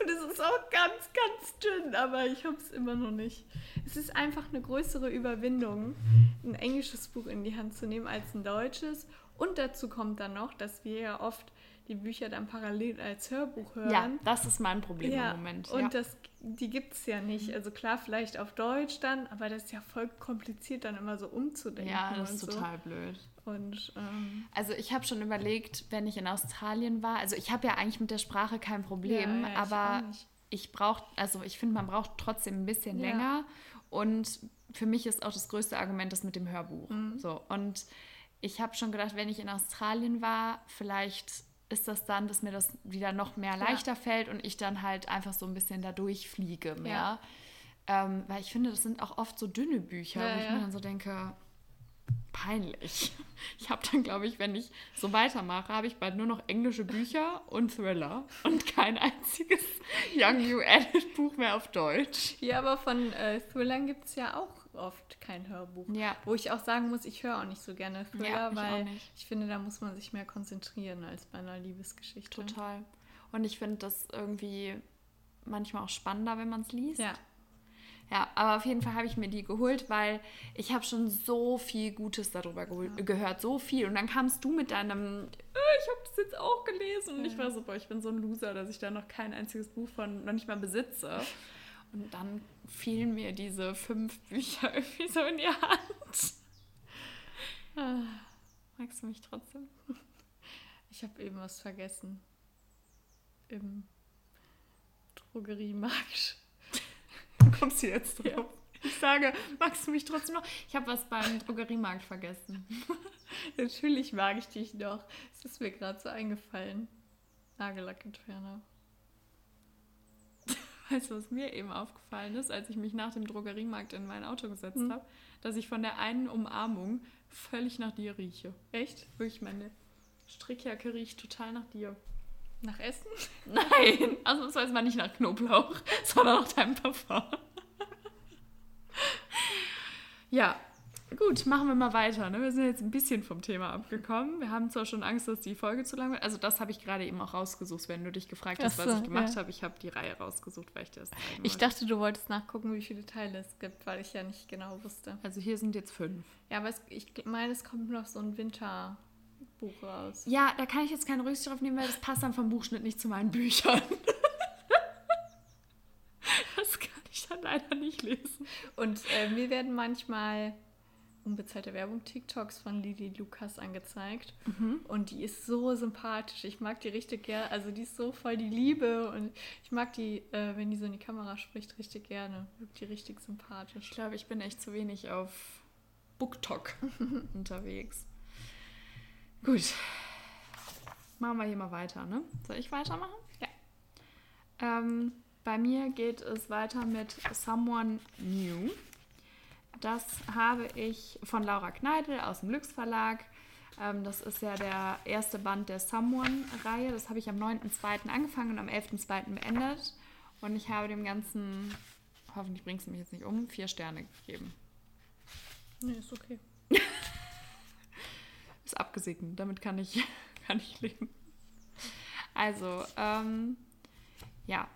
Und es ist auch ganz, ganz dünn, aber ich habe es immer noch nicht. Es ist einfach eine größere Überwindung, ein englisches Buch in die Hand zu nehmen als ein deutsches. Und dazu kommt dann noch, dass wir ja oft die Bücher dann parallel als Hörbuch hören. Ja, das ist mein Problem Ja, im Moment. und ja. das, die gibt es ja nicht. Also klar, vielleicht auf Deutsch dann, aber das ist ja voll kompliziert, dann immer so umzudenken. ja, das und ist total blöd. So. Und ähm, Also ich habe schon überlegt, wenn ich in Australien war, also ich habe ja eigentlich mit der Sprache kein Problem, ja, ich aber nicht. ich brauche, also ich finde, man braucht trotzdem ein bisschen länger. Und für mich ist auch das größte Argument das mit dem Hörbuch. Mhm. So. Und ich habe schon gedacht, wenn ich in Australien war, vielleicht ist das dann, dass mir das wieder noch mehr Ja. leichter fällt und ich dann halt einfach so ein bisschen da durchfliege mehr. Ähm, weil ich finde, das sind auch oft so dünne Bücher, Ja, wo ich ja. mir dann so denke, peinlich. Ich habe dann, glaube ich, wenn ich so weitermache, habe ich bald nur noch englische Bücher und Thriller und kein einziges Young New Adult Buch mehr auf Deutsch. Ja, aber von äh, Thrillern gibt es ja auch oft kein Hörbuch. Ja. Wo ich auch sagen muss, ich höre auch nicht so gerne Thriller, Ja, weil ich finde, da muss man sich mehr konzentrieren als bei einer Liebesgeschichte. Total. Und ich finde das irgendwie manchmal auch spannender, wenn man es liest. Ja. Ja, aber auf jeden Fall habe ich mir die geholt, weil ich habe schon so viel Gutes darüber gehol- gehört, so viel. Und dann kamst du mit deinem, äh, ich habe das jetzt auch gelesen. Und ich war so, boah, ich bin so ein Loser, dass ich da noch kein einziges Buch von, noch nicht mal besitze. Und dann fielen mir diese fünf Bücher irgendwie so in die Hand. Ah, Magst du mich trotzdem? Ich habe eben was vergessen. Im Drogeriemarkt. Kommst du jetzt drauf? Ja. Ich sage, magst du mich trotzdem noch? Ich habe was beim Drogeriemarkt vergessen. Natürlich mag ich dich noch. Es ist mir gerade so eingefallen. Nagellackentferner. Weißt du, was mir eben aufgefallen ist, als ich mich nach dem Drogeriemarkt in mein Auto gesetzt Hm. habe? Dass ich von der einen Umarmung völlig nach dir rieche. Echt? Wirklich, meine Strickjacke riecht total nach dir. Nach Essen? Nein, ausnahmsweise mal nicht nach Knoblauch, sondern nach deinem Parfum. ja, gut, machen wir mal weiter. Ne? Wir sind jetzt ein bisschen vom Thema abgekommen. Wir haben zwar schon Angst, dass die Folge zu lang wird. Also das habe ich gerade eben auch rausgesucht, wenn du dich gefragt hast, Ach was so, ich gemacht ja. habe. Ich habe die Reihe rausgesucht, weil ich das Ich wollte. dachte, du wolltest nachgucken, wie viele Teile es gibt, weil ich ja nicht genau wusste. Also hier sind jetzt fünf. Ja, aber es, ich meine, es kommt noch so ein Winterbuch raus. Ja, da kann ich jetzt keine Rücksicht drauf nehmen, weil das passt dann vom Buchschnitt nicht zu meinen Büchern. das kann ich dann leider nicht lesen. Und äh, mir werden manchmal unbezahlte Werbung TikToks von Lili Lukas angezeigt. Und die ist so sympathisch. Ich mag die richtig gerne. Also die ist so voll die Liebe. Und ich mag die, äh, wenn die so in die Kamera spricht, richtig gerne. Wirkt die richtig Ich sympathisch. glaube, ich bin echt zu wenig auf BookTok unterwegs. Gut. Machen wir hier mal weiter, ne? Soll ich weitermachen? Ja. Ähm, bei mir geht es weiter mit Someone New. Das habe ich von Laura Kneidel aus dem Lüx Verlag. Ähm, das ist ja der erste Band der Someone-Reihe. Das habe ich am 9.2. angefangen und am 11.2. beendet. Und ich habe dem Ganzen, hoffentlich bringst du mich jetzt nicht um, vier Sterne gegeben. Nee, ist okay. Ist abgesegnet, damit kann ich, kann ich leben. Also, ähm, ja.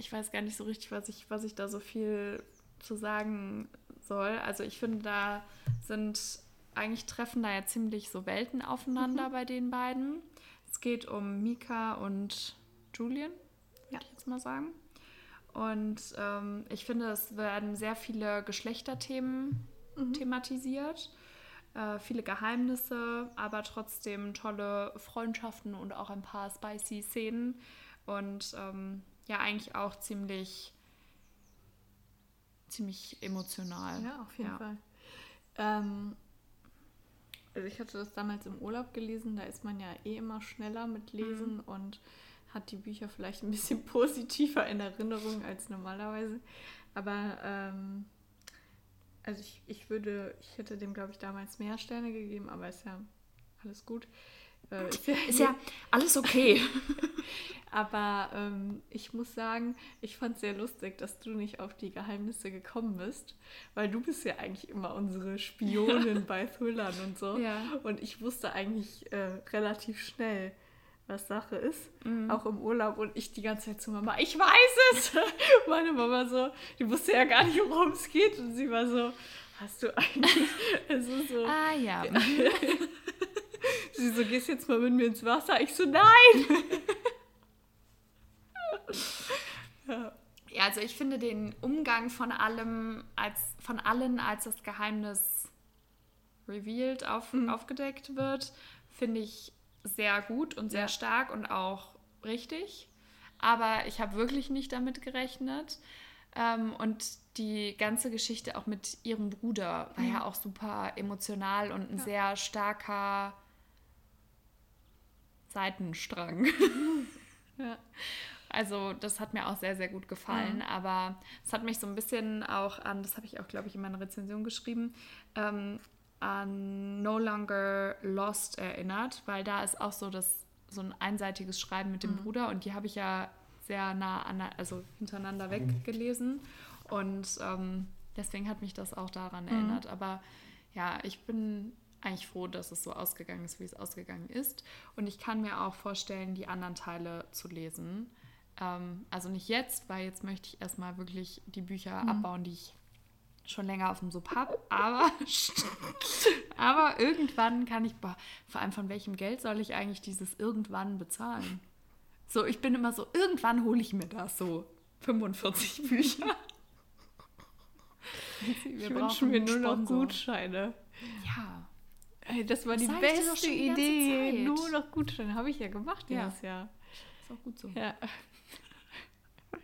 Ich weiß gar nicht so richtig, was ich, was ich da so viel zu sagen soll. Also ich finde, da sind eigentlich treffen da ja ziemlich so Welten aufeinander bei den beiden. Es geht um Mika und Julian, würde Ja. ich jetzt mal sagen. Und ähm, ich finde, es werden sehr viele Geschlechterthemen thematisiert. Äh, viele Geheimnisse, aber trotzdem tolle Freundschaften und auch ein paar spicy Szenen. Und ähm, ja, eigentlich auch ziemlich, ziemlich emotional. Ja, auf jeden Ja. Fall. Ähm, also ich hatte das damals im Urlaub gelesen, da ist man ja eh immer schneller mit Lesen Mhm. und hat die Bücher vielleicht ein bisschen positiver in Erinnerung als normalerweise. Aber ähm, also ich, ich würde, ich hätte dem, glaube ich, damals mehr Sterne gegeben, aber ist ja alles gut. Äh, ist ja, Ist ja alles okay. aber ähm, ich muss sagen, ich fand es sehr lustig, dass du nicht auf die Geheimnisse gekommen bist, weil du bist ja eigentlich immer unsere Spionin bei Thrillern und so. Ja. Und ich wusste eigentlich äh, relativ schnell, was Sache ist, Mhm. auch im Urlaub. Und ich die ganze Zeit zu Mama, ich weiß es! Meine Mama so, die wusste ja gar nicht, worum es geht. Und sie war so, hast du eigentlich, es ist so, ah ja. sie so, gehst jetzt mal mit mir ins Wasser? Ich so, nein! ja. Ja, also ich finde den Umgang von allem als von allen als das Geheimnis revealed auf, aufgedeckt wird, finde ich sehr gut und sehr Ja. stark und auch richtig. Aber ich habe wirklich nicht damit gerechnet. Ähm, und die ganze Geschichte auch mit ihrem Bruder war ja auch super emotional und ein ja. sehr starker Seitenstrang. ja. Also das hat mir auch sehr, sehr gut gefallen. Mhm. Aber es hat mich so ein bisschen auch an, das habe ich auch, glaube ich, in meiner Rezension geschrieben, ähm, an No Longer Lost erinnert, weil da ist auch so das so ein einseitiges Schreiben mit dem mhm. Bruder und die habe ich ja sehr nah an, also hintereinander weggelesen und ähm, deswegen hat mich das auch daran mhm. erinnert. Aber ja, ich bin eigentlich froh, dass es so ausgegangen ist, wie es ausgegangen ist. Und ich kann mir auch vorstellen, die anderen Teile zu lesen. Ähm, also nicht jetzt, weil jetzt möchte ich erstmal wirklich die Bücher mhm. abbauen, die ich schon länger auf dem Sub habe. Aber, aber irgendwann kann ich, boah, vor allem von welchem Geld soll ich eigentlich dieses irgendwann bezahlen? So, ich bin immer so, irgendwann hole ich mir das so. 45 Bücher. Wir ich wünsche mir nur noch Gutscheine. Ja. Ey, das war das die beste Idee. Nur noch Gutscheine. Habe ich ja gemacht dieses ja. Jahr. Ist auch gut so. Ja.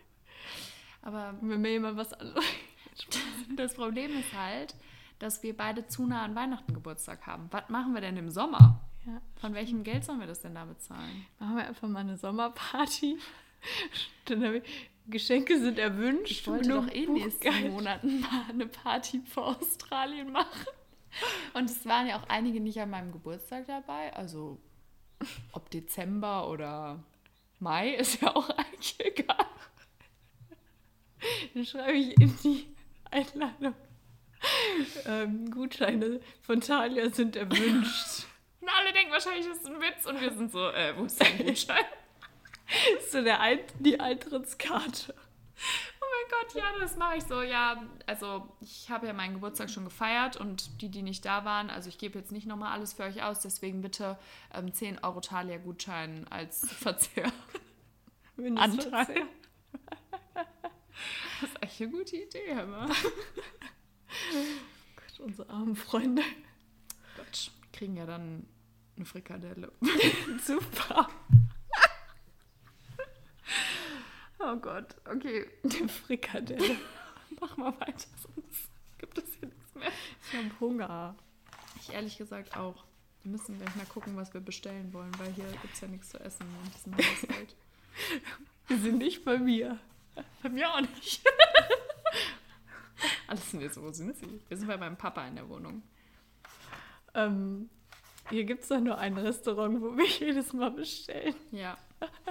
Aber wenn mir jemand was anderes. das Problem ist halt, dass wir beide zu nah an Weihnachten Geburtstag haben. Was machen wir denn im Sommer? Ja. Von welchem Geld sollen wir das denn da bezahlen? Machen wir einfach mal eine Sommerparty. Dann habe ich, Geschenke sind erwünscht. Ich wollte doch eh in den nächsten Monaten mal eine Party vor Australien machen. Und es waren ja auch einige nicht an meinem Geburtstag dabei. Also ob Dezember oder Mai ist ja auch eigentlich egal. Dann schreibe ich in die Einladung. Ähm, Gutscheine von Thalia sind erwünscht. Und alle denken wahrscheinlich, das ist ein Witz und wir sind so, äh, wo ist dein Gutschein? so der Ein die Eintrittskarte. Gott, ja, das mache ich so. Ja, also ich habe ja meinen Geburtstag schon gefeiert und die, die nicht da waren, also ich gebe jetzt nicht nochmal alles für euch aus, deswegen bitte ähm, 10 Euro Thalia-Gutschein als Verzehr. Anteil. Das ist echt eine gute Idee, Hammer. Gott, unsere armen Freunde. Gott, kriegen ja dann eine Frikadelle. Super. Oh Gott, okay. Die Frikadelle. Mach mal weiter, sonst gibt es hier nichts mehr. Ich habe Hunger. Ich ehrlich gesagt auch. Wir müssen gleich mal gucken, was wir bestellen wollen, weil hier gibt es ja nichts zu essen in diesem Haushalt. Wir sind nicht bei mir. Bei mir auch nicht. Alles sind jetzt, wo sind sie? Wir sind bei meinem Papa in der Wohnung. Ähm, hier gibt es doch nur ein Restaurant, wo wir jedes Mal bestellen. Ja.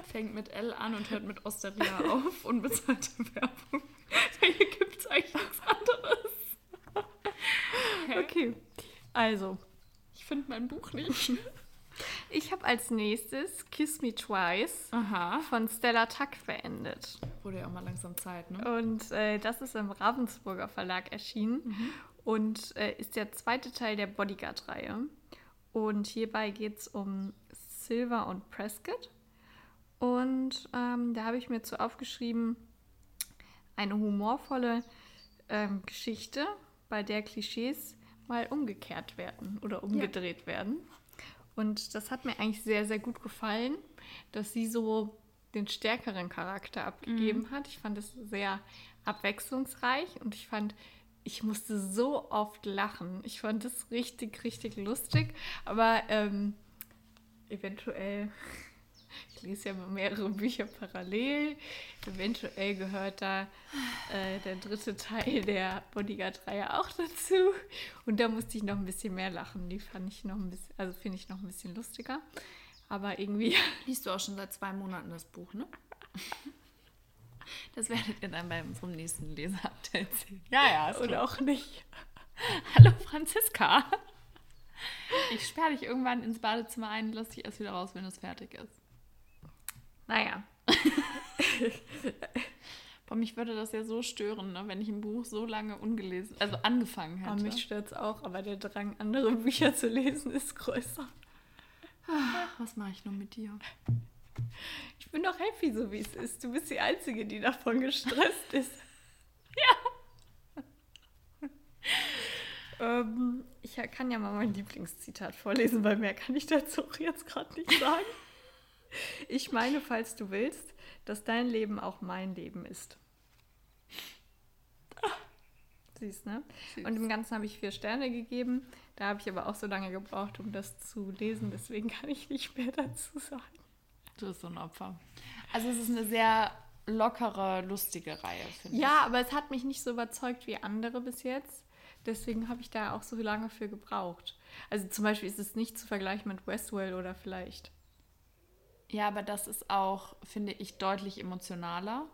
Fängt mit L an und hört mit Osteria auf. Unbezahlte Werbung. Hier gibt es eigentlich nichts anderes. Hä? Okay. Also. Ich finde mein Buch nicht. Ich habe als nächstes Kiss Me Twice Aha. von Stella Tuck beendet. Wurde ja auch mal langsam Zeit, ne? Und äh, das ist im Ravensburger Verlag erschienen mhm. und äh, ist der zweite Teil der Bodyguard-Reihe. Und hierbei geht es um Silver und Prescott. Und ähm, da habe ich mir zu aufgeschrieben, eine humorvolle ähm, Geschichte, bei der Klischees mal umgekehrt werden oder umgedreht ja. werden. Und das hat mir eigentlich sehr, sehr gut gefallen, dass sie so den stärkeren Charakter abgegeben mhm. hat. Ich fand es sehr abwechslungsreich und ich fand, ich musste so oft lachen. Ich fand es richtig, richtig lustig, aber ähm, eventuell ich lese ja mehrere Bücher parallel. Eventuell gehört da äh, der dritte Teil der Bodyguard-Reihe auch dazu. Und da musste ich noch ein bisschen mehr lachen. Die fand ich noch ein bisschen, also finde ich noch ein bisschen lustiger. Aber irgendwie. Liest du auch schon seit zwei Monaten das Buch, ne? Das werdet ihr dann bei unserem nächsten Leseupdate sehen. Ja, ja, ist Oder auch nicht. Hallo Franziska. Ich sperre dich irgendwann ins Badezimmer ein, lass dich erst wieder raus, wenn es fertig ist. Naja. Boah, mich würde das ja so stören, ne, wenn ich ein Buch so lange ungelesen, also angefangen hätte. Oh, mich stört es auch, aber der Drang, andere Bücher zu lesen, ist größer. Was mache ich nur mit dir? Ich bin doch happy, so wie es ist. Du bist die Einzige, die davon gestresst ist. ja. ähm, ich kann ja mal mein Lieblingszitat vorlesen, weil mehr kann ich dazu auch jetzt gerade nicht sagen. Ich meine, falls du willst, dass dein Leben auch mein Leben ist. Siehst, ne? Süß. Und dem Ganzen habe ich vier Sterne gegeben. Da habe ich aber auch so lange gebraucht, um das zu lesen. Deswegen kann ich nicht mehr dazu sagen. Du bist so ein Opfer. Also es ist eine sehr lockere, lustige Reihe, finde ja, ich. Ja, aber es hat mich nicht so überzeugt wie andere bis jetzt. Deswegen habe ich da auch so lange für gebraucht. Also zum Beispiel ist es nicht zu vergleichen mit Westwell oder vielleicht. Ja, aber das ist auch, finde ich, deutlich emotionaler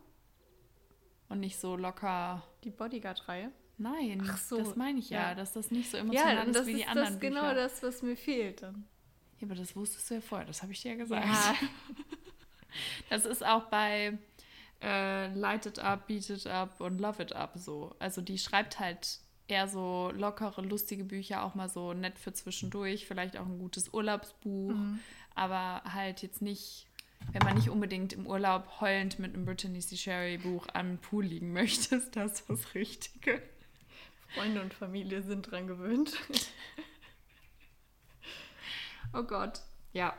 und nicht so locker. Die Bodyguard-Reihe? Nein, Ach so, das meine ich ja, ja, dass das nicht so emotional ja, ist wie die anderen. Das ist genau das, was mir fehlt dann. Ja, aber das wusstest du ja vorher, das habe ich dir ja gesagt. Ja. das ist auch bei äh, Light It Up, Beat It Up und Love It Up so. Also die schreibt halt eher so lockere, lustige Bücher, auch mal so nett für zwischendurch, vielleicht auch ein gutes Urlaubsbuch, mhm. Aber halt jetzt nicht, wenn man nicht unbedingt im Urlaub heulend mit einem Brittany C. Sherry Buch am Pool liegen möchte, ist das das Richtige. Freunde und Familie sind dran gewöhnt. oh Gott. Ja.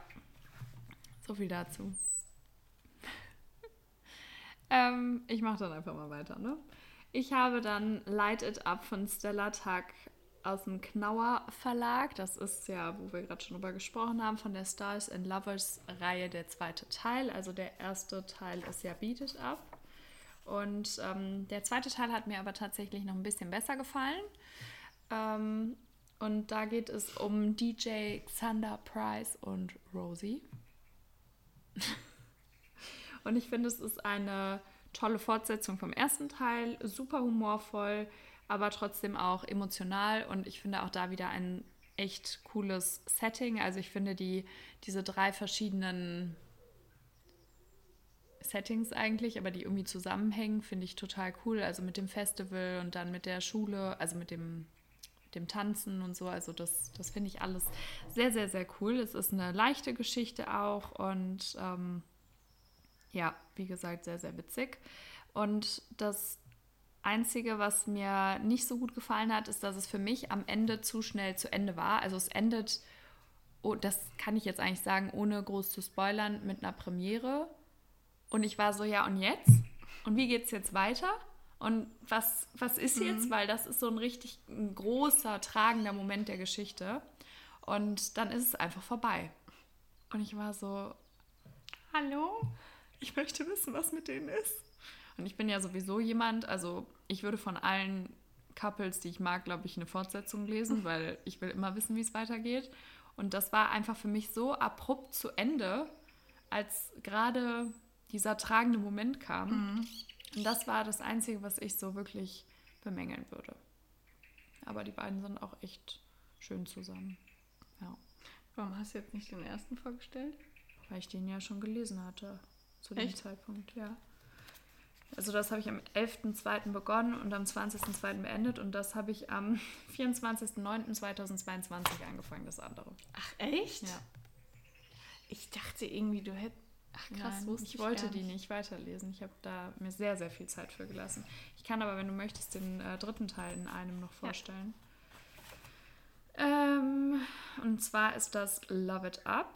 So viel dazu. ähm, ich mache dann einfach mal weiter, ne? Ich habe dann Light It Up von Stella Tuck aus dem Knauer Verlag. Das ist ja, wo wir gerade schon drüber gesprochen haben, von der Stars and Lovers Reihe der zweite Teil. Also der erste Teil ist ja It Up. Und ähm, der zweite Teil hat mir aber tatsächlich noch ein bisschen besser gefallen. Ähm, und da geht es um DJ Xander Price und Rosie. und ich finde, es ist eine tolle Fortsetzung vom ersten Teil, super humorvoll, aber trotzdem auch emotional. Und ich finde auch da wieder ein echt cooles Setting. Also ich finde die, diese drei verschiedenen Settings eigentlich, aber die irgendwie zusammenhängen, finde ich total cool. Also mit dem Festival und dann mit der Schule, also mit dem, dem Tanzen und so. Also das, das finde ich alles sehr, sehr, sehr cool. Es ist eine leichte Geschichte auch und ähm, ja, wie gesagt, sehr, sehr witzig. Und das Einzige, was mir nicht so gut gefallen hat, ist, dass es für mich am Ende zu schnell zu Ende war. Also es endet, oh, das kann ich jetzt eigentlich sagen, ohne groß zu spoilern, mit einer Premiere und ich war so, ja, und jetzt? Und wie geht es jetzt weiter? Und was, was ist jetzt? Mhm. Weil das ist so ein richtig ein großer, tragender Moment der Geschichte. Und dann ist es einfach vorbei. Und ich war so, hallo? Ich möchte wissen, was mit denen ist. Und ich bin ja sowieso jemand, also ich würde von allen Couples, die ich mag, glaube ich, eine Fortsetzung lesen, weil ich will immer wissen, wie es weitergeht. Und das war einfach für mich so abrupt zu Ende, als gerade dieser tragende Moment kam. Mhm. Und das war das Einzige, was ich so wirklich bemängeln würde. Aber die beiden sind auch echt schön zusammen. Ja. Warum hast du jetzt nicht den ersten vorgestellt? Weil ich den ja schon gelesen hatte. Zu dem echt? Zeitpunkt, ja. Also das habe ich am 11.02. begonnen und am 20.02. beendet und das habe ich am 24.09.2022 angefangen, das andere. Ach echt? Ja. Ich dachte irgendwie, du hättest Ach krass, Nein, wusste ich, ich wollte die nicht weiterlesen. Ich habe da mir sehr, sehr viel Zeit für gelassen. Ich kann aber, wenn du möchtest, den äh, dritten Teil in einem noch vorstellen. Ja. Ähm, und zwar ist das Love It Up.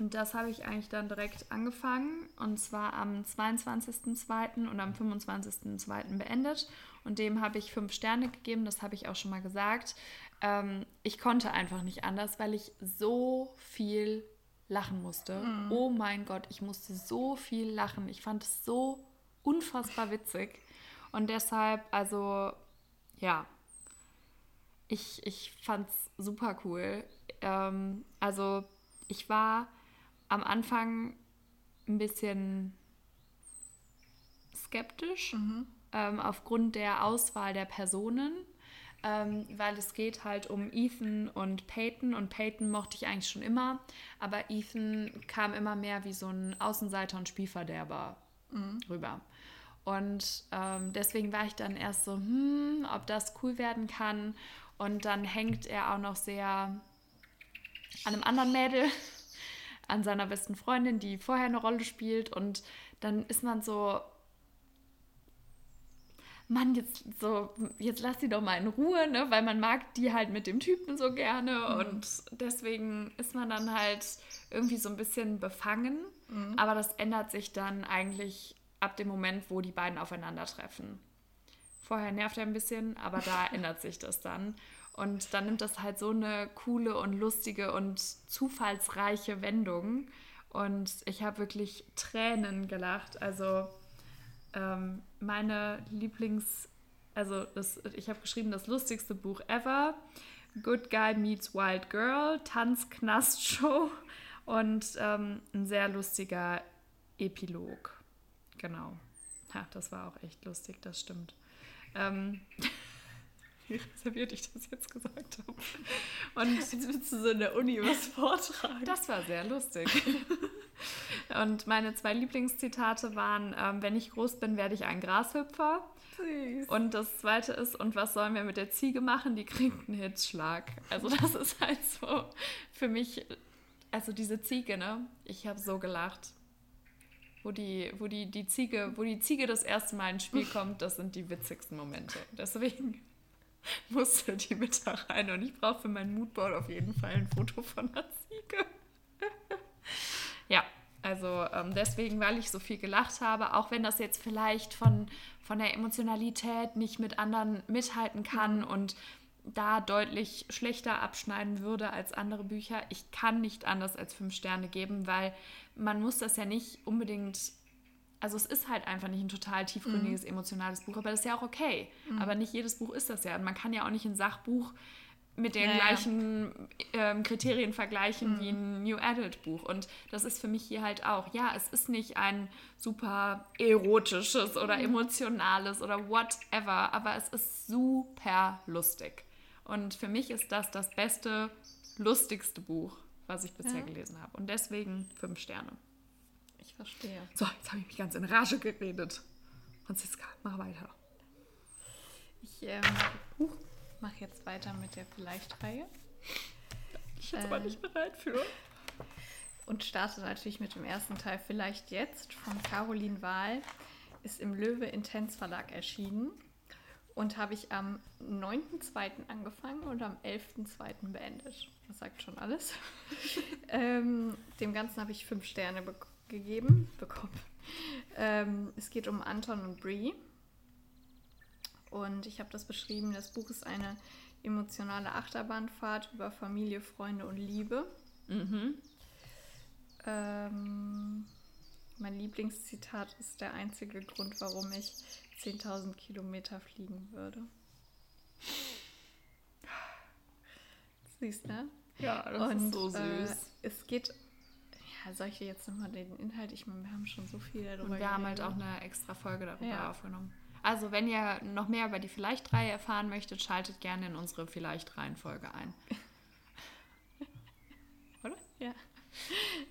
Und das habe ich eigentlich dann direkt angefangen. Und zwar am 22.02. und am 25.02. beendet. Und dem habe ich fünf Sterne gegeben. Das habe ich auch schon mal gesagt. Ähm, ich konnte einfach nicht anders, weil ich so viel lachen musste. Mhm. Oh mein Gott, ich musste so viel lachen. Ich fand es so unfassbar witzig. Und deshalb, also, ja, ich, ich fand es super cool. Ähm, also, ich war am Anfang ein bisschen skeptisch mhm. ähm, aufgrund der Auswahl der Personen ähm, weil es geht halt um Ethan und Peyton und Peyton mochte ich eigentlich schon immer, aber Ethan kam immer mehr wie so ein Außenseiter und Spielverderber mhm. rüber. Und ähm, deswegen war ich dann erst so, hm, ob das cool werden kann. Und dann hängt er auch noch sehr an einem anderen Mädel, an seiner besten Freundin, die vorher eine Rolle spielt. Und dann ist man so, Mann, jetzt so, jetzt lass sie doch mal in Ruhe, ne? Weil man mag die halt mit dem Typen so gerne mhm. und deswegen ist man dann halt irgendwie so ein bisschen befangen. Mhm. Aber das ändert sich dann eigentlich ab dem Moment, wo die beiden aufeinandertreffen. Vorher nervt er ein bisschen, aber da ändert sich das dann. Und dann nimmt das halt so eine coole und lustige und zufallsreiche Wendung. Und ich habe wirklich Tränen gelacht. Also ähm, meine Lieblings, also das, ich habe geschrieben, das lustigste Buch ever. Good Guy Meets Wild Girl, Tanz-Knast-Show und ähm, ein sehr lustiger Epilog. Genau. Ja, das war auch echt lustig, das stimmt. Ähm, wie reserviert ich das jetzt gesagt habe. Und jetzt willst du so in der Uni was vortragen. Das war sehr lustig. Und meine zwei Lieblingszitate waren, ähm, wenn ich groß bin, werde ich ein Grashüpfer. Süß. Und das zweite ist, und was sollen wir mit der Ziege machen? Die kriegt einen Hitzschlag. Also das ist halt so für mich, also diese Ziege, ne? Ich habe so gelacht. Wo die, wo die, die Ziege, wo die Ziege das erste Mal ins Spiel kommt, das sind die witzigsten Momente. Deswegen musste die mit da rein und ich brauche für mein Moodboard auf jeden Fall ein Foto von der Ziege. ja, also ähm, deswegen, weil ich so viel gelacht habe, auch wenn das jetzt vielleicht von, von der Emotionalität nicht mit anderen mithalten kann mhm. und da deutlich schlechter abschneiden würde als andere Bücher. Ich kann nicht anders als fünf Sterne geben, weil man muss das ja nicht unbedingt also es ist halt einfach nicht ein total tiefgründiges, mhm. emotionales Buch, aber das ist ja auch okay. Mhm. Aber nicht jedes Buch ist das ja. Und man kann ja auch nicht ein Sachbuch mit den naja. gleichen ähm, Kriterien vergleichen mhm. wie ein New Adult Buch. Und das ist für mich hier halt auch. Ja, es ist nicht ein super erotisches oder mhm. emotionales oder whatever, aber es ist super lustig. Und für mich ist das das beste, lustigste Buch, was ich bisher ja. gelesen habe. Und deswegen fünf Sterne. Ich verstehe. So, jetzt habe ich mich ganz in Rage geredet. Franziska, mach weiter. Ich ähm, mache jetzt weiter mit der Vielleicht-Reihe. Ich bin äh, aber nicht bereit für. Und starte natürlich mit dem ersten Teil Vielleicht jetzt von Caroline Wahl. Ist im Löwe Intens Verlag erschienen. Und habe ich am 9.2. angefangen und am 11.2. beendet. Das sagt schon alles. ähm, dem Ganzen habe ich fünf Sterne bekommen gegeben, bekommen. Ähm, es geht um Anton und Brie. Und ich habe das beschrieben, das Buch ist eine emotionale Achterbahnfahrt über Familie, Freunde und Liebe. Mhm. Ähm, mein Lieblingszitat ist der einzige Grund, warum ich 10.000 Kilometer fliegen würde. Du, ne? Ja, das und, ist so süß. Äh, es geht ja, soll ich dir jetzt nochmal den Inhalt? Ich meine, wir haben schon so viel darüber Und wir haben halt auch eine extra Folge darüber ja. aufgenommen. Also, wenn ihr noch mehr über die Vielleicht-Reihe erfahren möchtet, schaltet gerne in unsere Vielleicht-Reihenfolge ein. Oder? Ja.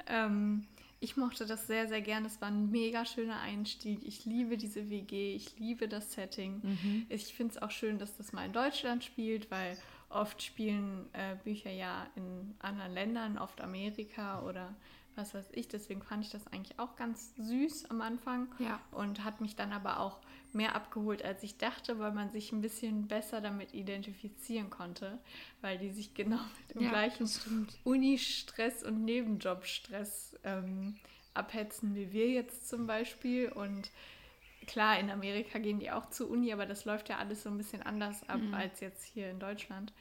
ähm, ich mochte das sehr, sehr gerne. Es war ein mega schöner Einstieg. Ich liebe diese WG. Ich liebe das Setting. Mhm. Ich finde es auch schön, dass das mal in Deutschland spielt, weil oft spielen äh, Bücher ja in anderen Ländern, oft Amerika oder was weiß ich. Deswegen fand ich das eigentlich auch ganz süß am Anfang ja. und hat mich dann aber auch mehr abgeholt, als ich dachte, weil man sich ein bisschen besser damit identifizieren konnte, weil die sich genau mit dem ja, gleichen Uni-Stress und Nebenjob-Stress ähm, abhetzen wie wir jetzt zum Beispiel. Und klar, in Amerika gehen die auch zur Uni, aber das läuft ja alles so ein bisschen anders ab mhm. als jetzt hier in Deutschland.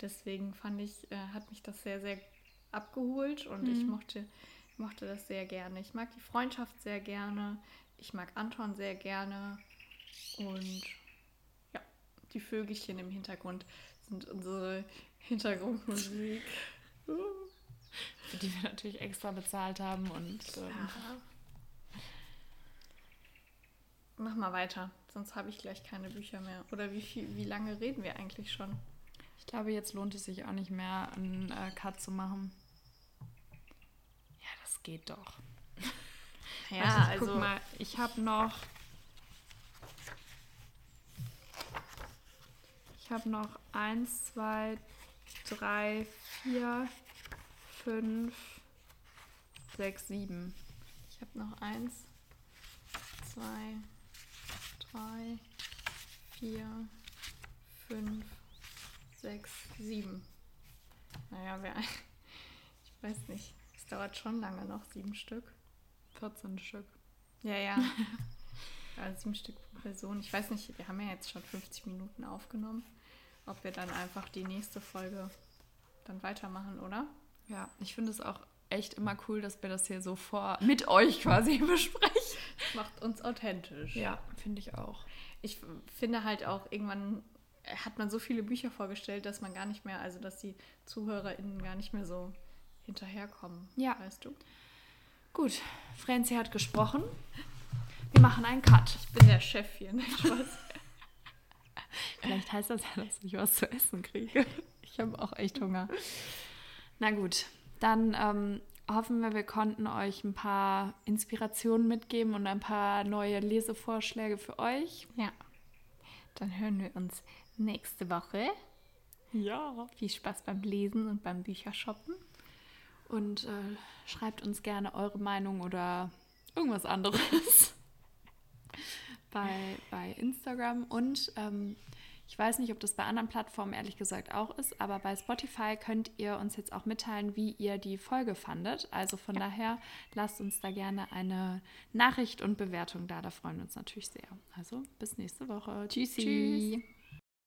Deswegen fand ich, äh, hat mich das sehr, sehr abgeholt und mhm. ich mochte mochte das sehr gerne. Ich mag die Freundschaft sehr gerne. Ich mag Anton sehr gerne. Und ja, die Vögelchen im Hintergrund sind unsere Hintergrundmusik. Für die wir natürlich extra bezahlt haben und. Ähm, ja. Mach mal weiter, sonst habe ich gleich keine Bücher mehr. Oder wie, viel, wie lange reden wir eigentlich schon? Ich glaube, jetzt lohnt es sich auch nicht mehr, einen äh, Cut zu machen geht doch. Ja, also, also guck mal, ich habe noch. Ich habe noch 1, 2, 3, 4, 5, 6, 7. Ich habe noch 1, 2, 3, vier, fünf, sechs, sieben. Naja, wer, ich weiß nicht. Dauert schon lange noch, sieben Stück. 14 Stück. Ja, ja. ja sieben Stück pro Person. Ich weiß nicht, wir haben ja jetzt schon 50 Minuten aufgenommen. Ob wir dann einfach die nächste Folge dann weitermachen, oder? Ja, ich finde es auch echt immer cool, dass wir das hier so vor mit euch quasi besprechen. Macht uns authentisch. Ja, finde ich auch. Ich finde halt auch, irgendwann hat man so viele Bücher vorgestellt, dass man gar nicht mehr, also dass die ZuhörerInnen gar nicht mehr so hinterherkommen. Ja. Weißt du? Gut, Franzi hat gesprochen. Wir machen einen Cut. Ich bin der Chef hier, ne? Vielleicht heißt das ja, dass ich was zu essen kriege. Ich habe auch echt Hunger. Na gut, dann ähm, hoffen wir, wir konnten euch ein paar Inspirationen mitgeben und ein paar neue Lesevorschläge für euch. Ja. Dann hören wir uns nächste Woche. Ja. Viel Spaß beim Lesen und beim Büchershoppen. Und äh, schreibt uns gerne eure Meinung oder irgendwas anderes bei, bei Instagram. Und ähm, ich weiß nicht, ob das bei anderen Plattformen ehrlich gesagt auch ist, aber bei Spotify könnt ihr uns jetzt auch mitteilen, wie ihr die Folge fandet. Also von ja. daher lasst uns da gerne eine Nachricht und Bewertung da. Da freuen wir uns natürlich sehr. Also bis nächste Woche. Tschüssi. Tschüss.